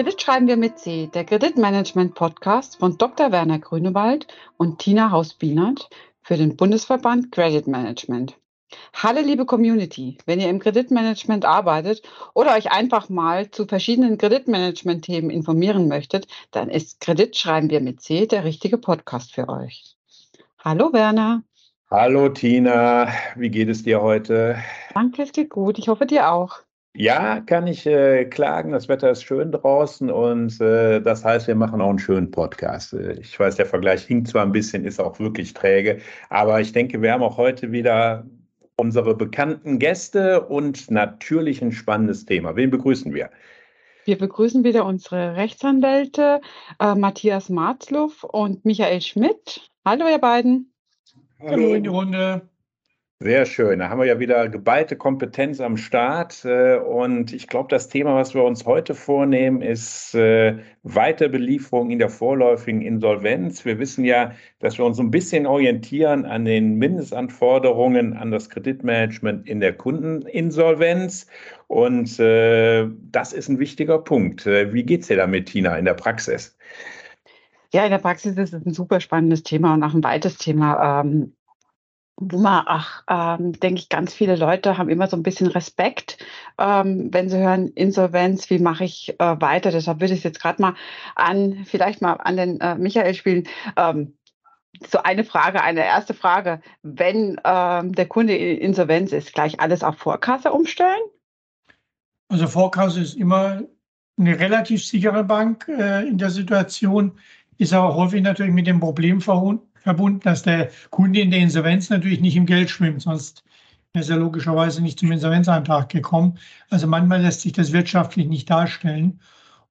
Kredit schreiben wir mit C, der Kreditmanagement-Podcast von Dr. Werner Grünewald und Tina Haus-Bienert für den Bundesverband Credit Management. Hallo liebe Community, wenn ihr im Kreditmanagement arbeitet oder euch einfach mal zu verschiedenen Kreditmanagement-Themen informieren möchtet, dann ist Kredit schreiben wir mit C der richtige Podcast für euch. Hallo Werner. Hallo Tina, wie geht es dir heute? Danke, es geht gut. Ich hoffe dir auch. Ja, kann ich äh, klagen. Das Wetter ist schön draußen und äh, das heißt, wir machen auch einen schönen Podcast. Äh, ich weiß, der Vergleich hinkt zwar ein bisschen, ist auch wirklich träge, aber ich denke, wir haben auch heute wieder unsere bekannten Gäste und natürlich ein spannendes Thema. Wen begrüßen wir? Wir begrüßen wieder unsere Rechtsanwälte äh, Matthias Marzluff und Michael Schmidt. Hallo, ihr beiden. Hallo in die Runde. Sehr schön. Da haben wir ja wieder geballte Kompetenz am Start. Äh, und ich glaube, das Thema, was wir uns heute vornehmen, ist äh, Weiterbelieferung in der vorläufigen Insolvenz. Wir wissen ja, dass wir uns ein bisschen orientieren an den Mindestanforderungen an das Kreditmanagement in der Kundeninsolvenz. Und äh, das ist ein wichtiger Punkt. Wie geht es dir damit, Tina, in der Praxis? Ja, in der Praxis ist es ein super spannendes Thema und auch ein weites Thema. Ähm, wo man, ach, ähm, denke ich, ganz viele Leute haben immer so ein bisschen Respekt, ähm, wenn sie hören Insolvenz, wie mache ich äh, weiter. Deshalb würde ich es jetzt gerade mal an, vielleicht mal an den äh, Michael spielen. Ähm, so eine Frage, eine erste Frage. Wenn ähm, der Kunde in Insolvenz ist, gleich alles auf Vorkasse umstellen? Also Vorkasse ist immer eine relativ sichere Bank äh, in der Situation, ist aber häufig natürlich mit dem Problem verbunden verbunden, dass der Kunde in der Insolvenz natürlich nicht im Geld schwimmt, sonst wäre ja logischerweise nicht zum Insolvenzantrag gekommen. Also manchmal lässt sich das wirtschaftlich nicht darstellen.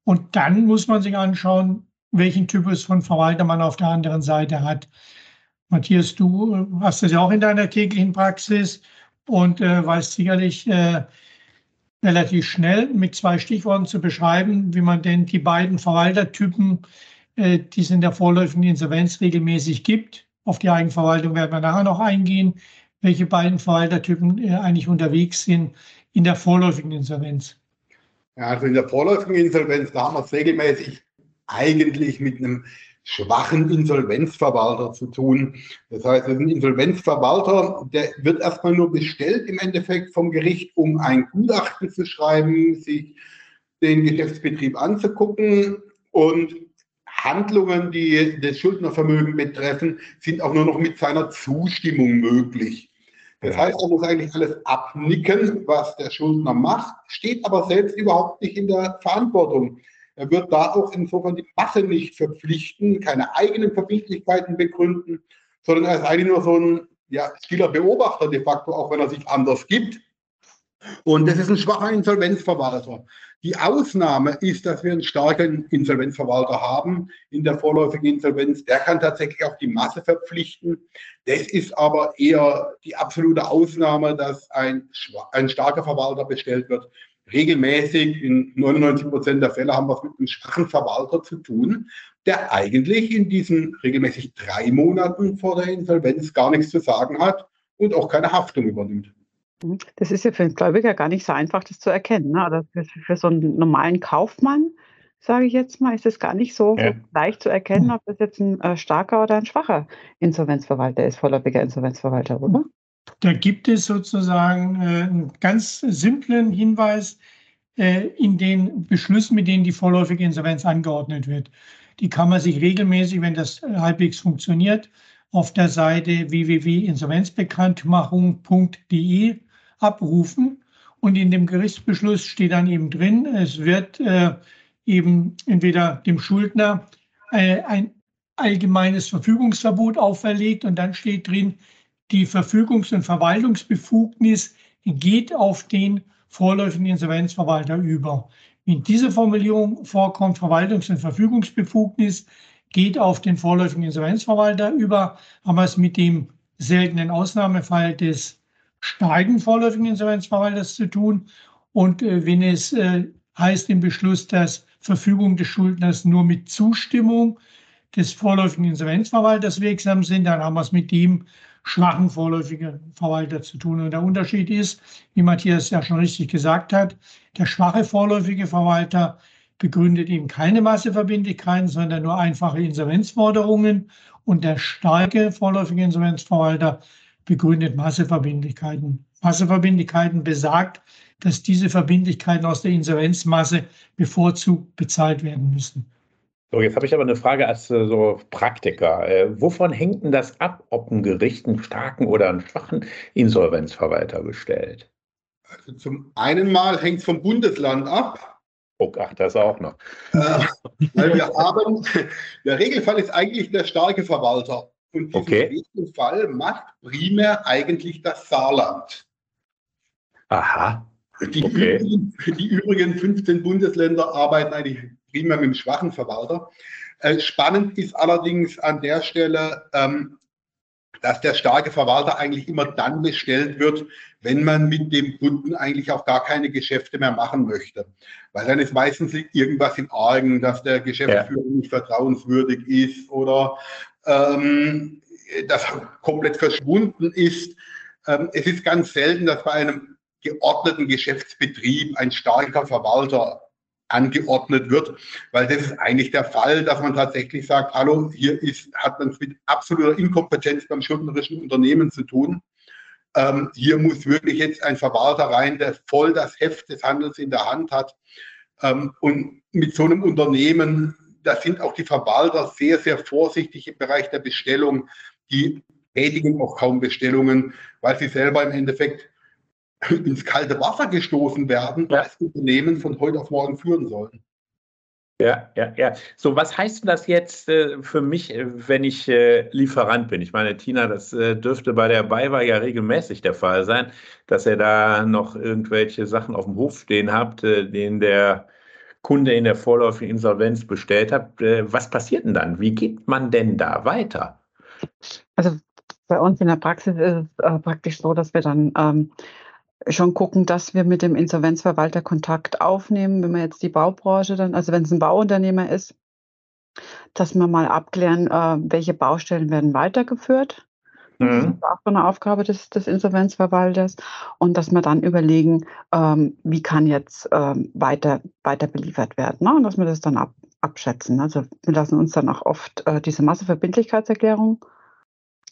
Und dann muss man sich anschauen, welchen Typus von Verwalter man auf der anderen Seite hat. Matthias, du hast das ja auch in deiner täglichen Praxis und äh, weißt sicherlich äh, relativ schnell mit zwei Stichworten zu beschreiben, wie man denn die beiden Verwaltertypen äh, die es in der vorläufigen Insolvenz regelmäßig gibt. Auf die Eigenverwaltung werden wir nachher noch eingehen, welche beiden Verwaltertypen äh, eigentlich unterwegs sind in der vorläufigen Insolvenz. Ja, also in der vorläufigen Insolvenz, da haben wir es regelmäßig eigentlich mit einem schwachen Insolvenzverwalter zu tun. Das heißt, ein Insolvenzverwalter, der wird erstmal nur bestellt im Endeffekt vom Gericht, um ein Gutachten zu schreiben, sich den Geschäftsbetrieb anzugucken und Handlungen, die das Schuldnervermögen betreffen, sind auch nur noch mit seiner Zustimmung möglich. Das heißt, er muss eigentlich alles abnicken, was der Schuldner macht, steht aber selbst überhaupt nicht in der Verantwortung. Er wird da auch insofern die Masse nicht verpflichten, keine eigenen Verbindlichkeiten begründen, sondern er ist eigentlich nur so ein ja, stiller Beobachter de facto, auch wenn er sich anders gibt. Und das ist ein schwacher Insolvenzverwalter. Die Ausnahme ist, dass wir einen starken Insolvenzverwalter haben in der vorläufigen Insolvenz. Der kann tatsächlich auch die Masse verpflichten. Das ist aber eher die absolute Ausnahme, dass ein, ein starker Verwalter bestellt wird. Regelmäßig, in 99 Prozent der Fälle haben wir es mit einem schwachen Verwalter zu tun, der eigentlich in diesen regelmäßig drei Monaten vor der Insolvenz gar nichts zu sagen hat und auch keine Haftung übernimmt. Mhm. Das ist ja für einen Gläubiger gar nicht so einfach, das zu erkennen. Ne? Oder für, für so einen normalen Kaufmann, sage ich jetzt mal, ist es gar nicht so, ja. leicht zu erkennen, mhm. ob das jetzt ein äh, starker oder ein schwacher Insolvenzverwalter ist, vorläufiger Insolvenzverwalter, oder? Da gibt es sozusagen äh, einen ganz simplen Hinweis äh, in den Beschlüssen, mit denen die vorläufige Insolvenz angeordnet wird. Die kann man sich regelmäßig, wenn das halbwegs funktioniert, auf der Seite www.insolvenzbekanntmachung.de abrufen. Und in dem Gerichtsbeschluss steht dann eben drin, es wird äh, eben entweder dem Schuldner äh, ein allgemeines Verfügungsverbot auferlegt und dann steht drin, die Verfügungs- und Verwaltungsbefugnis geht auf den vorläufigen Insolvenzverwalter über. In dieser Formulierung vorkommt Verwaltungs- und Verfügungsbefugnis, geht auf den vorläufigen Insolvenzverwalter über, haben wir es mit dem seltenen Ausnahmefall des starken vorläufigen Insolvenzverwalters zu tun. Und äh, wenn es äh, heißt im Beschluss, dass Verfügung des Schuldners nur mit Zustimmung des vorläufigen Insolvenzverwalters wirksam sind, dann haben wir es mit dem schwachen vorläufigen Verwalter zu tun. Und der Unterschied ist, wie Matthias ja schon richtig gesagt hat, der schwache vorläufige Verwalter, begründet eben keine Masseverbindlichkeiten, sondern nur einfache Insolvenzforderungen. Und der starke vorläufige Insolvenzverwalter begründet Masseverbindlichkeiten. Masseverbindlichkeiten besagt, dass diese Verbindlichkeiten aus der Insolvenzmasse bevorzugt bezahlt werden müssen. So, jetzt habe ich aber eine Frage als äh, so Praktiker. Äh, wovon hängt denn das ab, ob ein Gericht einen starken oder einen schwachen Insolvenzverwalter bestellt? Also zum einen mal hängt es vom Bundesland ab. Oh, ach, das auch noch. Äh, weil wir haben, der Regelfall ist eigentlich der starke Verwalter. Und diesen Okay. Regelfall macht primär eigentlich das Saarland. Aha, Die, Okay. übrigen, die übrigen 15 Bundesländer arbeiten eigentlich primär mit dem schwachen Verwalter. Äh, spannend ist allerdings an der Stelle, ähm, dass der starke Verwalter eigentlich immer dann bestellt wird, wenn man mit dem Kunden eigentlich auch gar keine Geschäfte mehr machen möchte. Weil dann ist meistens irgendwas im Argen, dass der Geschäftsführer nicht vertrauenswürdig ist oder ähm, das komplett verschwunden ist. Ähm, es ist ganz selten, dass bei einem geordneten Geschäftsbetrieb ein starker Verwalter angeordnet wird, weil das ist eigentlich der Fall, dass man tatsächlich sagt, hallo, hier ist, hat man es mit absoluter Inkompetenz beim schuldnerischen Unternehmen zu tun. Ähm, hier muss wirklich jetzt ein Verwalter rein, der voll das Heft des Handels in der Hand hat. Ähm, und mit so einem Unternehmen, da sind auch die Verwalter sehr, sehr vorsichtig im Bereich der Bestellung. Die tätigen auch kaum Bestellungen, weil sie selber im Endeffekt ins kalte Wasser gestoßen werden, Ja. das Unternehmen von heute auf morgen führen sollen. Ja, ja, ja. So, was heißt denn das jetzt äh, für mich, äh, wenn ich äh, Lieferant bin? Ich meine, Tina, das äh, dürfte bei der BayWa ja regelmäßig der Fall sein, dass ihr da noch irgendwelche Sachen auf dem Hof stehen habt, äh, den der Kunde in der vorläufigen Insolvenz bestellt hat. Äh, was passiert denn dann? Wie geht man denn da weiter? Also bei uns in der Praxis ist es äh, praktisch so, dass wir dann ähm, schon gucken, dass wir mit dem Insolvenzverwalter Kontakt aufnehmen, wenn man jetzt die Baubranche dann, also wenn es ein Bauunternehmer ist, dass wir mal abklären, äh, welche Baustellen werden weitergeführt. Das Mhm. ist auch so eine Aufgabe des, des Insolvenzverwalters. Und dass wir dann überlegen, ähm, wie kann jetzt ähm, weiter, weiter beliefert werden. Ne? Und dass wir das dann ab, abschätzen. Also wir lassen uns dann auch oft äh, diese Masseverbindlichkeitserklärung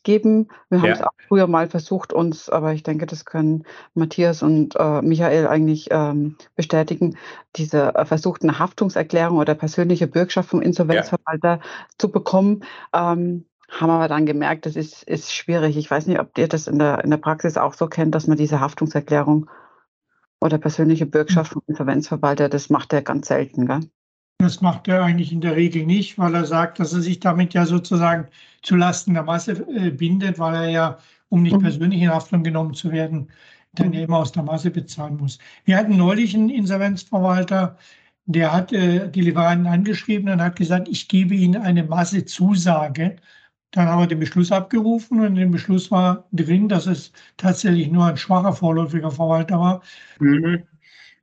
geben. Wir haben Ja. es auch früher mal versucht, uns, aber ich denke, das können Matthias und äh, Michael eigentlich ähm, bestätigen, diese äh, versuchten Haftungserklärung oder persönliche Bürgschaft vom Insolvenzverwalter zu bekommen. Ähm, haben aber dann gemerkt, das ist, ist schwierig. Ich weiß nicht, ob ihr das in der, in der Praxis auch so kennt, dass man diese Haftungserklärung oder persönliche Bürgschaft vom Insolvenzverwalter, das macht er ganz selten. Gell? Das macht er eigentlich in der Regel nicht, weil er sagt, dass er sich damit ja sozusagen zu Lasten der Masse äh, bindet, weil er ja, um nicht Mhm. persönlich in Haftung genommen zu werden, dann Mhm. eben aus der Masse bezahlen muss. Wir hatten neulich einen Insolvenzverwalter, der hat äh, die Lieferanten angeschrieben und hat gesagt, ich gebe Ihnen eine Massezusage. Dann haben wir den Beschluss abgerufen und in dem Beschluss war drin, dass es tatsächlich nur ein schwacher vorläufiger Verwalter war.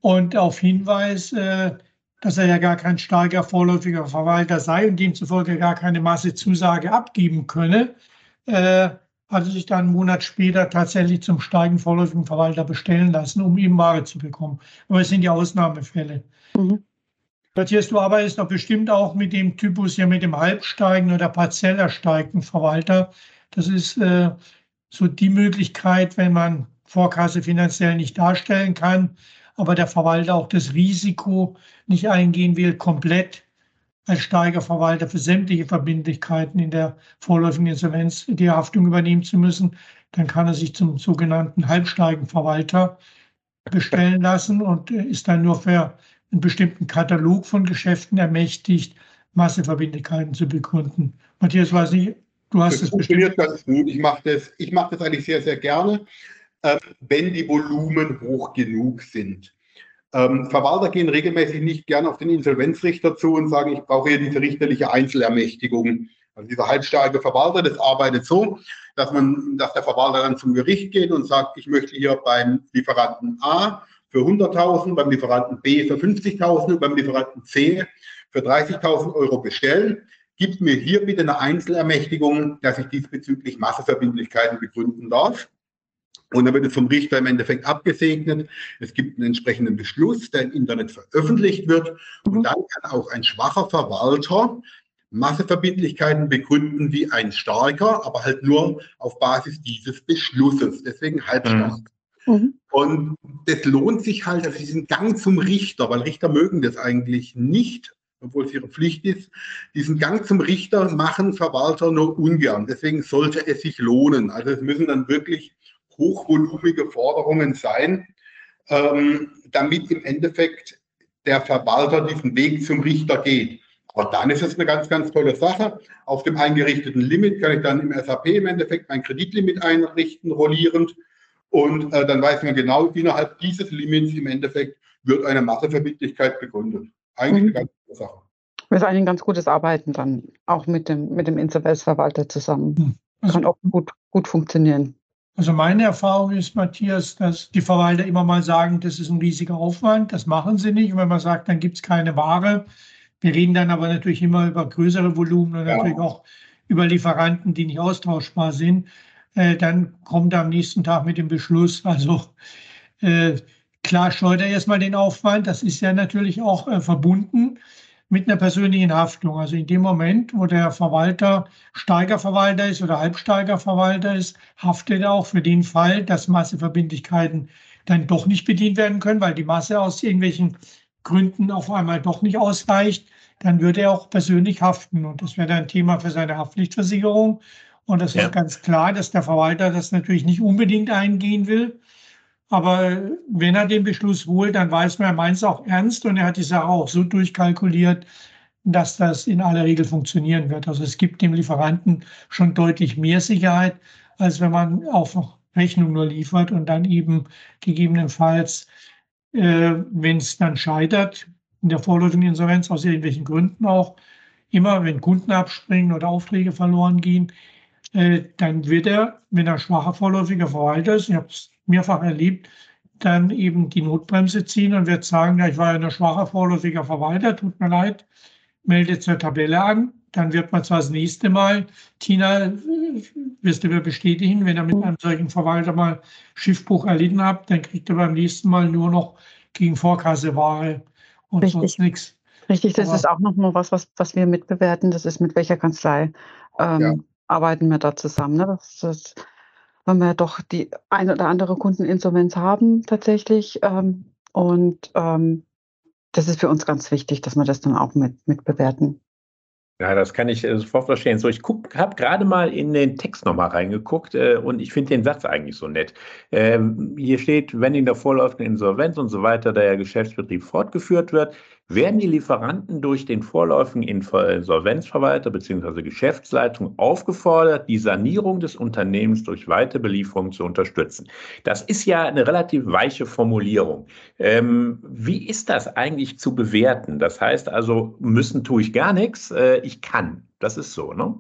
Und auf Hinweis, äh, dass er ja gar kein starker vorläufiger Verwalter sei und demzufolge gar keine Massezusage abgeben könne, äh, hat er sich dann einen Monat später tatsächlich zum starken vorläufigen Verwalter bestellen lassen, um ihm Ware zu bekommen. Aber es sind ja Ausnahmefälle. Mhm. Matthias, du arbeitest doch bestimmt auch mit dem Typus ja mit dem halbsteigen oder parzellersteigten Verwalter. Das ist äh, so die Möglichkeit, wenn man Vorkasse finanziell nicht darstellen kann, aber der Verwalter auch das Risiko nicht eingehen will, komplett als Steigerverwalter für sämtliche Verbindlichkeiten in der vorläufigen Insolvenz die Haftung übernehmen zu müssen, dann kann er sich zum sogenannten Halbsteigenverwalter bestellen lassen und äh, ist dann nur für einen bestimmten Katalog von Geschäften ermächtigt, Masseverbindlichkeiten zu begründen. Matthias, weiß nicht, du hast Das es bestimmt. funktioniert ganz gut. Ich mache das, ich mache das eigentlich sehr, sehr gerne, äh, wenn die Volumen hoch genug sind. Ähm, Verwalter gehen regelmäßig nicht gern auf den Insolvenzrichter zu und sagen, ich brauche hier diese richterliche Einzelermächtigung. Also dieser halbstarke Verwalter, das arbeitet so, dass man, dass der Verwalter dann zum Gericht geht und sagt, ich möchte hier beim Lieferanten A für 100.000, beim Lieferanten B für 50.000 und beim Lieferanten C für 30.000 Euro bestellen. Gibt mir hier bitte eine Einzelermächtigung, dass ich diesbezüglich Masseverbindlichkeiten begründen darf. Und dann wird es vom Richter im Endeffekt abgesegnet. Es gibt einen entsprechenden Beschluss, der im Internet veröffentlicht wird. Und mhm. dann kann auch ein schwacher Verwalter Masseverbindlichkeiten begründen wie ein starker, aber halt nur auf Basis dieses Beschlusses. Deswegen halbstark. Mhm. Mhm. Und das lohnt sich halt, also diesen Gang zum Richter, weil Richter mögen das eigentlich nicht, obwohl es ihre Pflicht ist. Diesen Gang zum Richter machen Verwalter nur ungern. Deswegen sollte es sich lohnen. Also es müssen dann wirklich hochvolumige Forderungen sein, ähm, damit im Endeffekt der Verwalter diesen Weg zum Richter geht. Aber dann ist es eine ganz, ganz tolle Sache. Auf dem eingerichteten Limit kann ich dann im SAP im Endeffekt mein Kreditlimit einrichten, rollierend. Und äh, dann weiß man genau, innerhalb dieses Limits im Endeffekt wird eine Masseverbindlichkeit begründet. Eigentlich mhm. eine ganz tolle Sache. Das ist eigentlich ein ganz gutes Arbeiten dann auch mit dem, mit dem Insolvenzverwalter zusammen. Hm. Also, Kann auch gut, gut funktionieren. Also meine Erfahrung ist, Matthias, dass die Verwalter immer mal sagen, das ist ein riesiger Aufwand, das machen sie nicht. Und wenn man sagt, dann gibt es keine Ware. Wir reden dann aber natürlich immer über größere Volumen und ja. natürlich auch über Lieferanten, die nicht austauschbar sind. Äh, dann kommt er am nächsten Tag mit dem Beschluss. Also äh, klar scheut er erstmal den Aufwand. Das ist ja natürlich auch äh, verbunden mit einer persönlichen Haftung. Also in dem Moment, wo der Verwalter Steigerverwalter ist oder Halbsteigerverwalter ist, haftet er auch für den Fall, dass Masseverbindlichkeiten dann doch nicht bedient werden können, weil die Masse aus irgendwelchen Gründen auf einmal doch nicht ausreicht. Dann würde er auch persönlich haften. Und das wäre dann ein Thema für seine Haftpflichtversicherung. Und das ja. ist ganz klar, dass der Verwalter das natürlich nicht unbedingt eingehen will. Aber wenn er den Beschluss holt, dann weiß man, er meint es auch ernst und er hat die Sache auch so durchkalkuliert, dass das in aller Regel funktionieren wird. Also es gibt dem Lieferanten schon deutlich mehr Sicherheit, als wenn man auf Rechnung nur liefert und dann eben gegebenenfalls, äh, wenn es dann scheitert, in der vorläufigen Insolvenz aus irgendwelchen Gründen auch, immer wenn Kunden abspringen oder Aufträge verloren gehen, äh, dann wird er, wenn er schwacher vorläufiger Verwalter ist, ich habe es mehrfach erlebt, dann eben die Notbremse ziehen und wird sagen, ja, ich war ja ein schwacher vorläufiger Verwalter, tut mir leid, meldet zur Tabelle an. Dann wird man zwar das nächste Mal, Tina, wirst du mir bestätigen, wenn er mit einem solchen Verwalter mal Schiffbruch erlitten hat, dann kriegt er beim nächsten Mal nur noch gegen Vorkasseware und Richtig. sonst nichts. Richtig, das Aber, ist auch nochmal was, was, was wir mitbewerten. Das ist mit welcher Kanzlei ähm, ja. Arbeiten wir da zusammen. Ne? Das, das weil wir doch die ein oder andere Kundeninsolvenz haben tatsächlich. Ähm, und ähm, das ist für uns ganz wichtig, dass wir das dann auch mit, mit bewerten. Ja, das kann ich äh, sofort verstehen. So, ich habe gerade mal in den Text nochmal reingeguckt äh, und ich finde den Satz eigentlich so nett. Ähm, hier steht, wenn in der vorläufigen Insolvenz und so weiter der Geschäftsbetrieb fortgeführt wird, werden die Lieferanten durch den vorläufigen Insolvenzverwalter bzw. Geschäftsleitung aufgefordert, die Sanierung des Unternehmens durch weite Belieferung zu unterstützen. Das ist ja eine relativ weiche Formulierung. Ähm, wie ist das eigentlich zu bewerten? Das heißt also, müssen tue ich gar nichts, äh, ich kann. Das ist so, ne?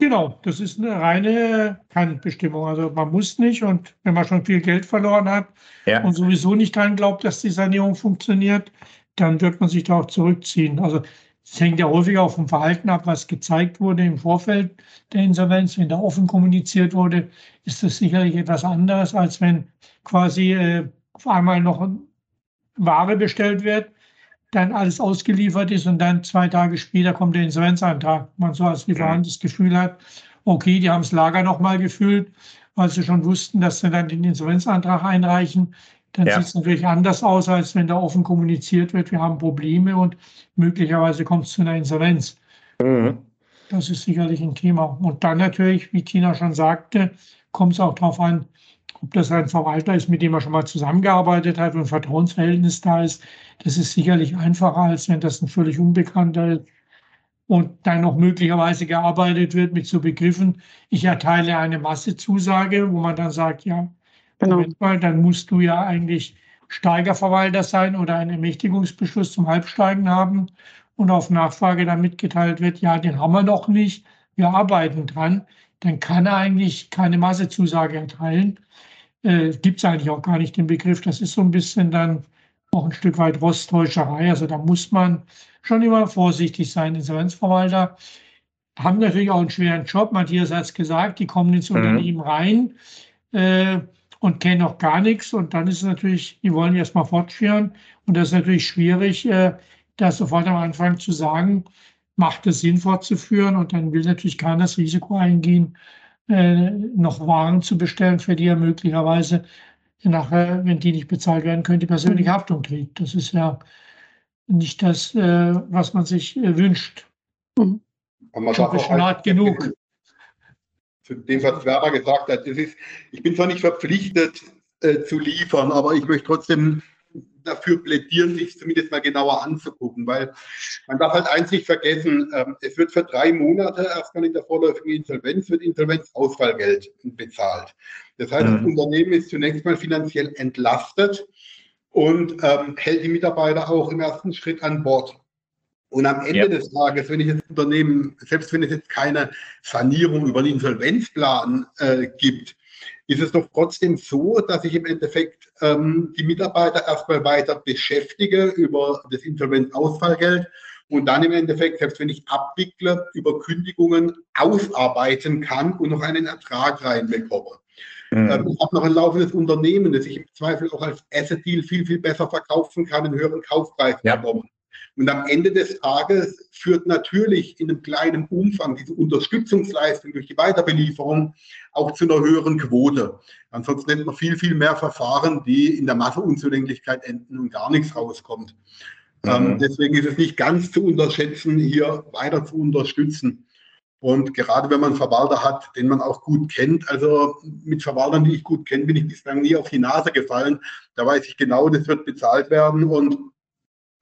Genau, das ist eine reine Kannbestimmung. Also man muss nicht und wenn man schon viel Geld verloren hat ja. und sowieso nicht dran glaubt, dass die Sanierung funktioniert, dann wird man sich da auch zurückziehen. Also es hängt ja häufig auch vom Verhalten ab, was gezeigt wurde im Vorfeld der Insolvenz. Wenn da offen kommuniziert wurde, ist das sicherlich etwas anderes, als wenn quasi äh, auf einmal noch Ware bestellt wird dann alles ausgeliefert ist und dann zwei Tage später kommt der Insolvenzantrag. Man so als Lieferant das Gefühl hat, okay, die haben das Lager nochmal gefüllt, weil sie schon wussten, dass sie dann den Insolvenzantrag einreichen. Dann ja. sieht es natürlich anders aus, als wenn da offen kommuniziert wird, wir haben Probleme und möglicherweise kommt es zu einer Insolvenz. Mhm. Das ist sicherlich ein Thema. Und dann natürlich, wie Tina schon sagte, kommt es auch darauf an, ob das ein Verwalter ist, mit dem er schon mal zusammengearbeitet hat und ein Vertrauensverhältnis da ist. Das ist sicherlich einfacher, als wenn das ein völlig Unbekannter ist und dann noch möglicherweise gearbeitet wird mit so Begriffen, ich erteile eine Massezusage, wo man dann sagt, ja, genau. Mal, dann musst du ja eigentlich Steigerverwalter sein oder einen Ermächtigungsbeschluss zum Halbsteigen haben und auf Nachfrage dann mitgeteilt wird, ja, den haben wir noch nicht, wir arbeiten dran, dann kann er eigentlich keine Massezusage erteilen. Äh, Gibt es eigentlich auch gar nicht den Begriff. Das ist so ein bisschen dann auch ein Stück weit Rosttäuscherei. Also da muss man schon immer vorsichtig sein. Insolvenzverwalter haben natürlich auch einen schweren Job. Matthias hat es gesagt, die kommen ins mhm. Unternehmen rein. äh, und kennen noch gar nichts. Und dann ist es natürlich, die wollen erstmal fortführen. Und das ist natürlich schwierig, äh, da sofort am Anfang zu sagen, macht es Sinn fortzuführen. Und dann will natürlich keiner das Risiko eingehen, äh, noch Waren zu bestellen, für die er möglicherweise nachher, wenn die nicht bezahlt werden können, die persönliche mhm. Haftung trägt. Das ist ja nicht das, äh, was man sich äh, wünscht. Mhm. Man darf schon hart genug. Zu dem, was Werber gesagt hat, das ist, ich bin zwar nicht verpflichtet äh, zu liefern, aber ich möchte trotzdem dafür plädieren, sich zumindest mal genauer anzugucken, weil man darf halt eins nicht vergessen, ähm, es wird für drei Monate erstmal in der vorläufigen Insolvenz, wird Insolvenzausfallgeld bezahlt. Das heißt, mhm. das Unternehmen ist zunächst mal finanziell entlastet und ähm, hält die Mitarbeiter auch im ersten Schritt an Bord. Und am Ende ja. des Tages, wenn ich das Unternehmen, selbst wenn es jetzt keine Sanierung über den Insolvenzplan äh, gibt, ist es doch trotzdem so, dass ich im Endeffekt ähm, die Mitarbeiter erstmal weiter beschäftige über das Insolvenzausfallgeld und dann im Endeffekt, selbst wenn ich abwickle, über Kündigungen ausarbeiten kann und noch einen Ertrag reinbekomme. Mhm. Ähm, ich habe noch ein laufendes Unternehmen, das ich im Zweifel auch als Asset Deal viel, viel besser verkaufen kann, einen höheren Kaufpreis ja. bekommen. Und am Ende des Tages führt natürlich in einem kleinen Umfang diese Unterstützungsleistung durch die Weiterbelieferung auch zu einer höheren Quote. Ansonsten nennt man viel, viel mehr Verfahren, die in der Masseunzulänglichkeit enden und gar nichts rauskommt. Ähm, mhm. deswegen ist es nicht ganz zu unterschätzen, hier weiter zu unterstützen. Und gerade wenn man einen Verwalter hat, den man auch gut kennt, also mit Verwaltern, die ich gut kenne, bin ich bislang nie auf die Nase gefallen. Da weiß ich genau, das wird bezahlt werden und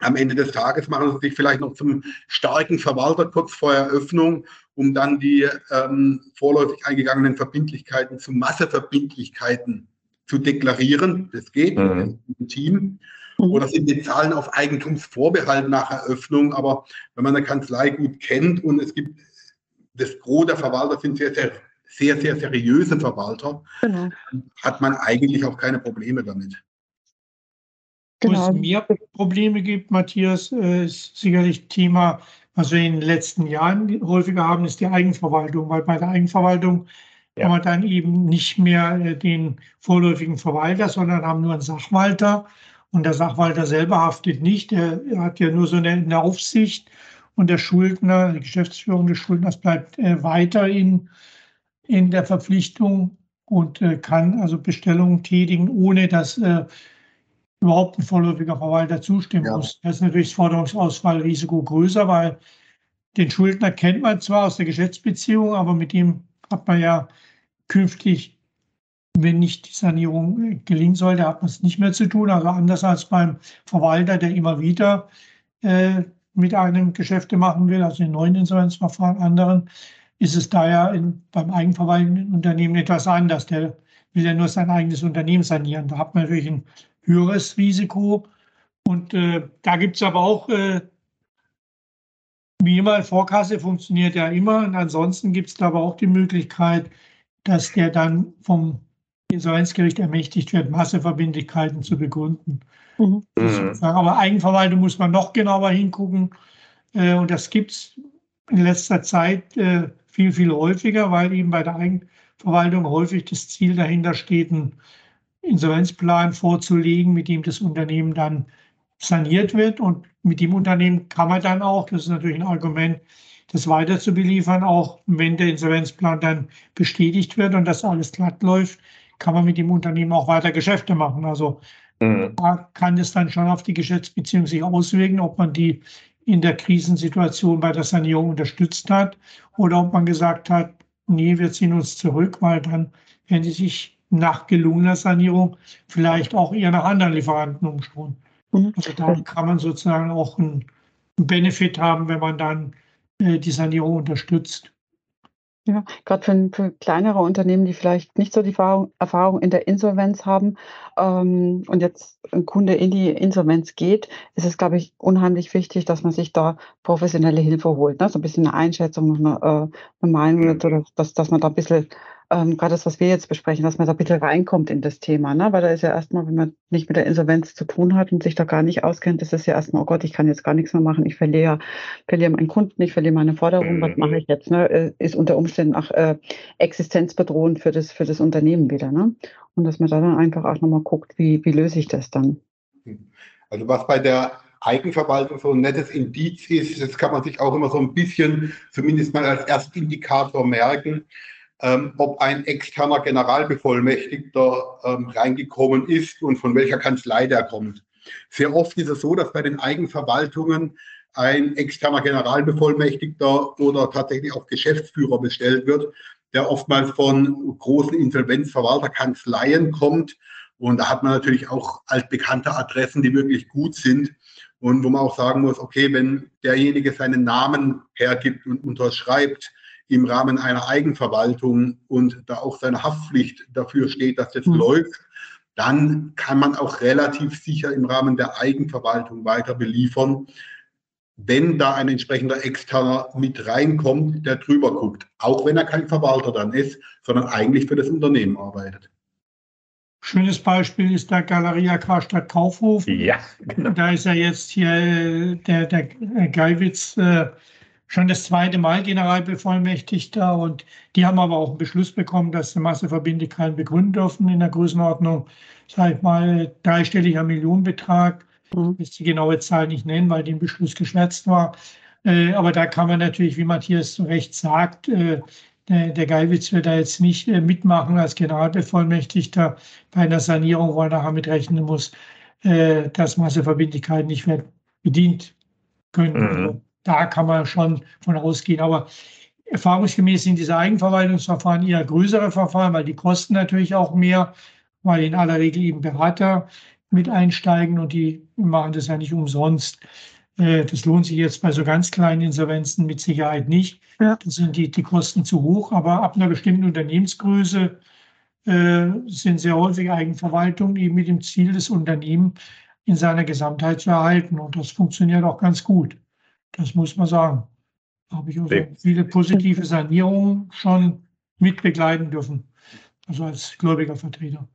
am Ende des Tages machen sie sich vielleicht noch zum starken Verwalter kurz vor Eröffnung, um dann die ähm, vorläufig eingegangenen Verbindlichkeiten zu Masseverbindlichkeiten zu deklarieren. Das geht mhm. im Team. Oder sind die Zahlen auf Eigentumsvorbehalt nach Eröffnung. Aber wenn man eine Kanzlei gut kennt und es gibt das Gros der Verwalter sind sehr, sehr, sehr, sehr seriöse Verwalter, genau. hat man eigentlich auch keine Probleme damit. Genau. Wo es mehr Probleme gibt, Matthias, äh, ist sicherlich Thema, was wir in den letzten Jahren häufiger haben, ist die Eigenverwaltung, weil bei der Eigenverwaltung ja. haben wir dann eben nicht mehr äh, den vorläufigen Verwalter, sondern haben nur einen Sachwalter. Und der Sachwalter selber haftet nicht, er hat ja nur so eine, eine Aufsicht und der Schuldner, die Geschäftsführung des Schuldners bleibt äh, weiter in, in der Verpflichtung und äh, kann also Bestellungen tätigen, ohne dass äh, überhaupt ein vorläufiger Verwalter zustimmen ja. muss. Das ist natürlich das Forderungsausfallrisiko größer, weil den Schuldner kennt man zwar aus der Geschäftsbeziehung, aber mit ihm hat man ja künftig, wenn nicht die Sanierung äh, gelingen sollte, hat man es nicht mehr zu tun. Also anders als beim Verwalter, der immer wieder äh, mit einem Geschäfte machen will, also in neuen Insolvenzverfahren anderen, ist es daher in, beim eigenverwaltenden Unternehmen etwas anders. Der will ja nur sein eigenes Unternehmen sanieren. Da hat man natürlich ein höheres Risiko. Und äh, da gibt es aber auch, äh, wie immer, Vorkasse funktioniert ja immer. Und ansonsten gibt es da aber auch die Möglichkeit, dass der dann vom Insolvenzgericht ermächtigt wird, Masseverbindlichkeiten zu begründen. Mhm. Aber Eigenverwaltung muss man noch genauer hingucken. Äh, und das gibt es in letzter Zeit äh, viel, viel häufiger, weil eben bei der Eigenverwaltung häufig das Ziel dahinter steht, einen Insolvenzplan vorzulegen, mit dem das Unternehmen dann saniert wird. Und mit dem Unternehmen kann man dann auch, das ist natürlich ein Argument, das weiter zu beliefern, auch wenn der Insolvenzplan dann bestätigt wird und das alles glatt läuft, kann man mit dem Unternehmen auch weiter Geschäfte machen. Also mhm. da kann es dann schon auf die Geschäftsbeziehung sich auswirken, ob man die in der Krisensituation bei der Sanierung unterstützt hat oder ob man gesagt hat, nee, wir ziehen uns zurück, weil dann, wenn sie sich nach gelungener Sanierung vielleicht auch eher nach anderen Lieferanten umschauen. Mhm. Also da kann man sozusagen auch einen Benefit haben, wenn man dann äh, die Sanierung unterstützt. Ja, gerade für, für kleinere Unternehmen, die vielleicht nicht so die Erfahrung, Erfahrung in der Insolvenz haben ähm, und jetzt ein Kunde in die Insolvenz geht, ist es, glaube ich, unheimlich wichtig, dass man sich da professionelle Hilfe holt. Ne? So ein bisschen eine Einschätzung, eine, eine Meinung, oder dass, dass man da ein bisschen ähm, gerade das, was wir jetzt besprechen, dass man da bitte reinkommt in das Thema, ne? Weil da ist ja erstmal, wenn man nicht mit der Insolvenz zu tun hat und sich da gar nicht auskennt, ist es ja erstmal, oh Gott, ich kann jetzt gar nichts mehr machen, ich verliere, verliere meinen Kunden, ich verliere meine Forderung, was mache ich jetzt? Ne? Äh, ist unter Umständen auch äh, existenzbedrohend für das, für das Unternehmen wieder, ne? Und dass man da dann einfach auch nochmal guckt, wie, wie löse ich das dann? Also was bei der Eigenverwaltung so ein nettes Indiz ist, das kann man sich auch immer so ein bisschen, zumindest mal als Erstindikator merken, ähm, ob ein externer Generalbevollmächtigter ähm, reingekommen ist und von welcher Kanzlei der kommt. Sehr oft ist es so, dass bei den Eigenverwaltungen ein externer Generalbevollmächtigter oder tatsächlich auch Geschäftsführer bestellt wird, der oftmals von großen Insolvenzverwalterkanzleien kommt. Und da hat man natürlich auch altbekannte Adressen, die wirklich gut sind und wo man auch sagen muss, okay, wenn derjenige seinen Namen hergibt und unterschreibt im Rahmen einer Eigenverwaltung und da auch seine Haftpflicht dafür steht, dass das mhm. läuft, dann kann man auch relativ sicher im Rahmen der Eigenverwaltung weiter beliefern, wenn da ein entsprechender Externer mit reinkommt, der drüber guckt, auch wenn er kein Verwalter dann ist, sondern eigentlich für das Unternehmen arbeitet. Schönes Beispiel ist der Galeria Karstadt Kaufhof. Ja, genau. Da ist ja jetzt hier äh, der, der Geiwitz äh, schon das zweite Mal Generalbevollmächtigter und die haben aber auch einen Beschluss bekommen, dass sie Masseverbindlichkeiten begründen dürfen in der Größenordnung, sag ich mal, dreistelliger Millionenbetrag. Mhm. Ich die genaue Zahl nicht nennen, weil den Beschluss geschwärzt war. Äh, aber da kann man natürlich, wie Matthias zu Recht sagt, äh, der, Geiwitz wird da jetzt nicht äh, mitmachen als Generalbevollmächtigter bei einer Sanierung, weil er damit rechnen muss, dass Masseverbindlichkeiten nicht mehr bedient können. Mhm. Da kann man schon von ausgehen. Aber erfahrungsgemäß sind diese Eigenverwaltungsverfahren eher größere Verfahren, weil die kosten natürlich auch mehr, weil in aller Regel eben Berater mit einsteigen und die machen das ja nicht umsonst. Äh, das lohnt sich jetzt bei so ganz kleinen Insolvenzen mit Sicherheit nicht. Ja. Da sind die, die Kosten zu hoch, aber ab einer bestimmten Unternehmensgröße äh, sind sehr häufig Eigenverwaltungen, die mit dem Ziel, das Unternehmen in seiner Gesamtheit zu erhalten. Und das funktioniert auch ganz gut. Das muss man sagen. Da habe ich also viele positive Sanierungen schon mit begleiten dürfen. Also als gläubiger Vertreter.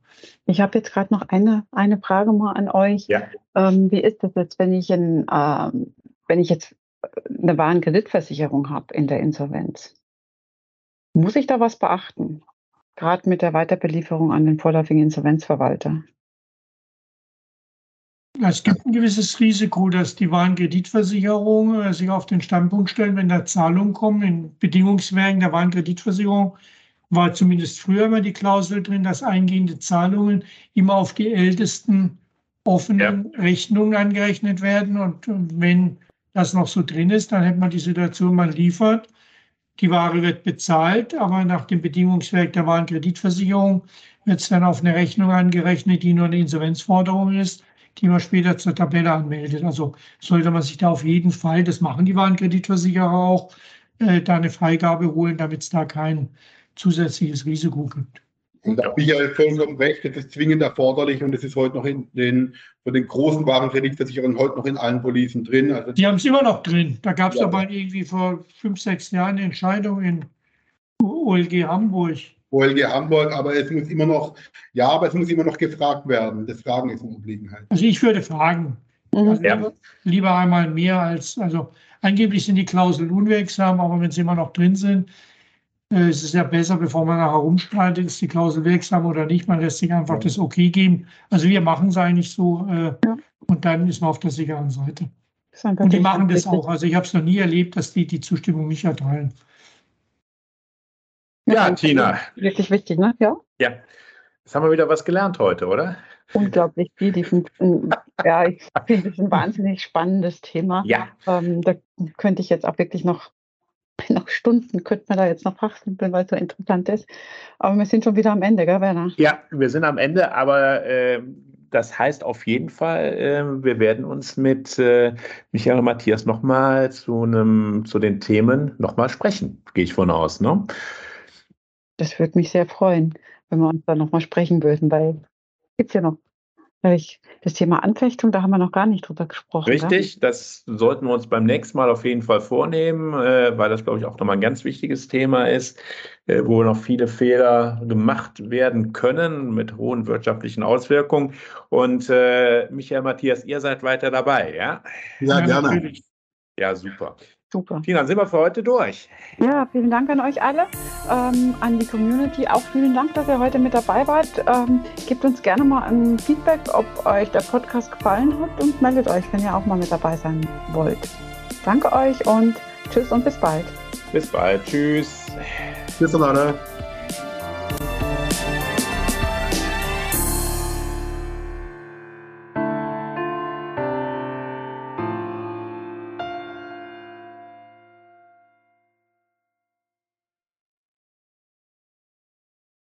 Ich habe jetzt gerade noch eine, eine Frage mal an euch. Ja. Ähm, wie ist das jetzt, wenn ich, in, ähm, wenn ich jetzt eine Warenkreditversicherung habe in der Insolvenz? Muss ich da was beachten? Gerade mit der Weiterbelieferung an den vorläufigen Insolvenzverwalter. Es gibt ein gewisses Risiko, dass die Warenkreditversicherung äh, sich auf den Standpunkt stellen, wenn da Zahlungen kommen in Bedingungswerken der Warenkreditversicherung, war zumindest früher immer die Klausel drin, dass eingehende Zahlungen immer auf die ältesten offenen ja. Rechnungen angerechnet werden. Und wenn das noch so drin ist, dann hätte man die Situation, man liefert, die Ware wird bezahlt, aber nach dem Bedingungswerk der Warenkreditversicherung wird es dann auf eine Rechnung angerechnet, die nur eine Insolvenzforderung ist, die man später zur Tabelle anmeldet. Also sollte man sich da auf jeden Fall, das machen die Warenkreditversicherer auch, äh, da eine Freigabe holen, damit es da kein zusätzliches Risiko gibt. Und da habe ich ja vollkommen recht, das ist zwingend erforderlich und es ist heute noch in den, von den großen Warenkreditversicherern heute noch in allen Policen drin. Also die haben es immer noch drin. Da gab es ja. aber irgendwie vor fünf, sechs Jahren eine Entscheidung in OLG Hamburg. OLG Hamburg, aber es muss immer noch, ja, aber es muss immer noch gefragt werden. Das Fragen ist eine Obliegenheit. Also ich würde fragen. Mhm. Also ja. Lieber einmal mehr als, also angeblich sind die Klauseln unwirksam, aber wenn sie immer noch drin sind, äh, es ist ja besser, bevor man nachher rumstreitet, ist die Klausel wirksam oder nicht. Man lässt sich einfach ja. das Okay geben. Also wir machen es eigentlich so äh, ja. und dann ist man auf der sicheren Seite. Und die machen das auch. Also ich habe es noch nie erlebt, dass die die Zustimmung nicht erteilen. Ja, Tina. Wirklich wichtig, ne? Ja. Ja. Jetzt haben wir wieder was gelernt heute, oder? Unglaublich viel. ja, ich finde es ein wahnsinnig spannendes Thema. Ja. Ähm, da könnte ich jetzt auch wirklich noch noch Stunden könnte man da jetzt noch fachsimpeln, weil es so interessant ist. Aber wir sind schon wieder am Ende, gell, Werner? Ja, wir sind am Ende, aber äh, das heißt auf jeden Fall, äh, wir werden uns mit äh, Michael und Matthias nochmal zu, zu den Themen nochmal sprechen, gehe ich von aus. Ne? Das würde mich sehr freuen, wenn wir uns da nochmal sprechen würden, weil gibt es ja noch das Thema Anfechtung, da haben wir noch gar nicht drüber gesprochen. Richtig, ja? das sollten wir uns beim nächsten Mal auf jeden Fall vornehmen, äh, weil das, glaube ich, auch nochmal ein ganz wichtiges Thema ist, äh, wo noch viele Fehler gemacht werden können mit hohen wirtschaftlichen Auswirkungen. Und äh, Michael Matthias, ihr seid weiter dabei, ja? Ja, gerne. Ja, super. Super. Tina, dann sind wir für heute durch. Ja, vielen Dank an euch alle, ähm, an die Community. Auch vielen Dank, dass ihr heute mit dabei wart. Ähm, gebt uns gerne mal ein Feedback, ob euch der Podcast gefallen hat und meldet euch, wenn ihr auch mal mit dabei sein wollt. Danke euch und tschüss und bis bald. Bis bald. Tschüss. Tschüss, Leute.